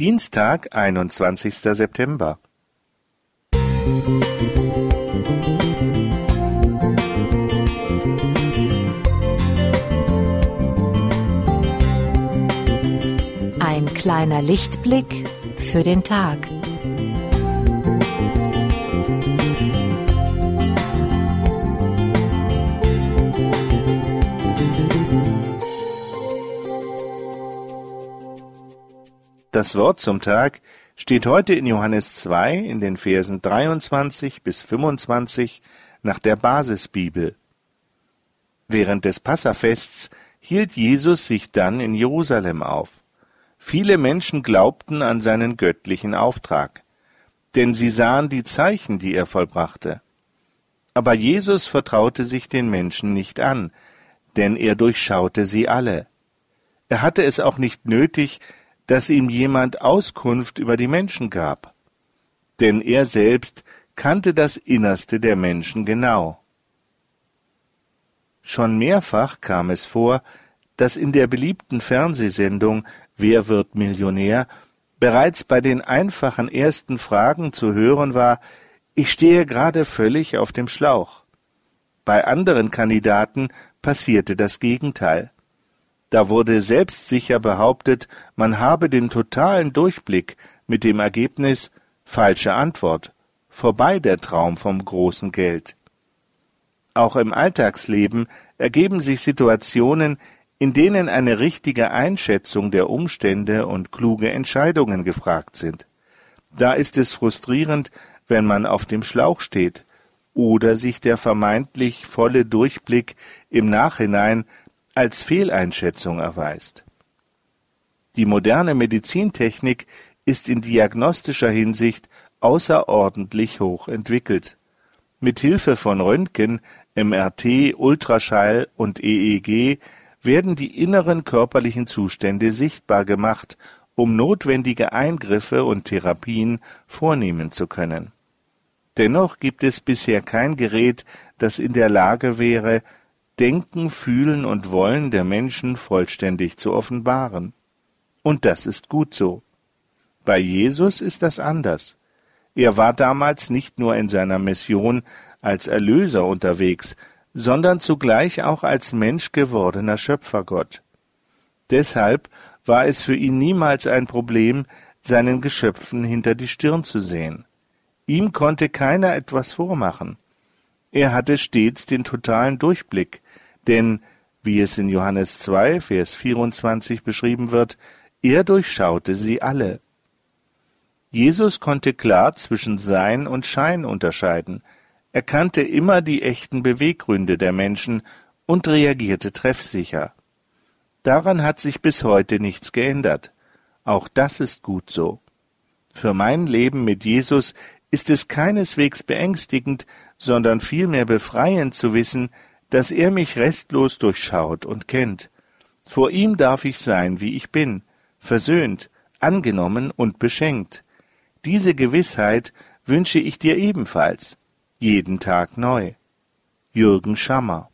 Dienstag, einundzwanzigster September. Ein kleiner Lichtblick für den Tag. Das Wort zum Tag steht heute in Johannes 2 in den Versen 23 bis 25 nach der Basisbibel. Während des Passafests hielt Jesus sich dann in Jerusalem auf. Viele Menschen glaubten an seinen göttlichen Auftrag, denn sie sahen die Zeichen, die er vollbrachte. Aber Jesus vertraute sich den Menschen nicht an, denn er durchschaute sie alle. Er hatte es auch nicht nötig, dass ihm jemand Auskunft über die Menschen gab. Denn er selbst kannte das Innerste der Menschen genau. Schon mehrfach kam es vor, dass in der beliebten Fernsehsendung Wer wird Millionär bereits bei den einfachen ersten Fragen zu hören war, ich stehe gerade völlig auf dem Schlauch. Bei anderen Kandidaten passierte das Gegenteil. Da wurde selbstsicher behauptet, man habe den totalen Durchblick mit dem Ergebnis falsche Antwort, vorbei der Traum vom großen Geld. Auch im Alltagsleben ergeben sich Situationen, in denen eine richtige Einschätzung der Umstände und kluge Entscheidungen gefragt sind. Da ist es frustrierend, wenn man auf dem Schlauch steht oder sich der vermeintlich volle Durchblick im Nachhinein als Fehleinschätzung erweist. Die moderne Medizintechnik ist in diagnostischer Hinsicht außerordentlich hoch entwickelt. Mit Hilfe von Röntgen, MRT, Ultraschall und EEG werden die inneren körperlichen Zustände sichtbar gemacht, um notwendige Eingriffe und Therapien vornehmen zu können. Dennoch gibt es bisher kein Gerät, das in der Lage wäre, Denken, Fühlen und Wollen der Menschen vollständig zu offenbaren. Und das ist gut so. Bei Jesus ist das anders. Er war damals nicht nur in seiner Mission als Erlöser unterwegs, sondern zugleich auch als Mensch gewordener Schöpfergott. Deshalb war es für ihn niemals ein Problem, seinen Geschöpfen hinter die Stirn zu sehen. Ihm konnte keiner etwas vormachen. Er hatte stets den totalen Durchblick, denn, wie es in Johannes 2, Vers 24 beschrieben wird, er durchschaute sie alle. Jesus konnte klar zwischen Sein und Schein unterscheiden, er kannte immer die echten Beweggründe der Menschen und reagierte treffsicher. Daran hat sich bis heute nichts geändert. Auch das ist gut so. Für mein Leben mit Jesus ist es keineswegs beängstigend, sondern vielmehr befreiend zu wissen, dass er mich restlos durchschaut und kennt. Vor ihm darf ich sein, wie ich bin, versöhnt, angenommen und beschenkt. Diese Gewissheit wünsche ich dir ebenfalls, jeden Tag neu. Jürgen Schammer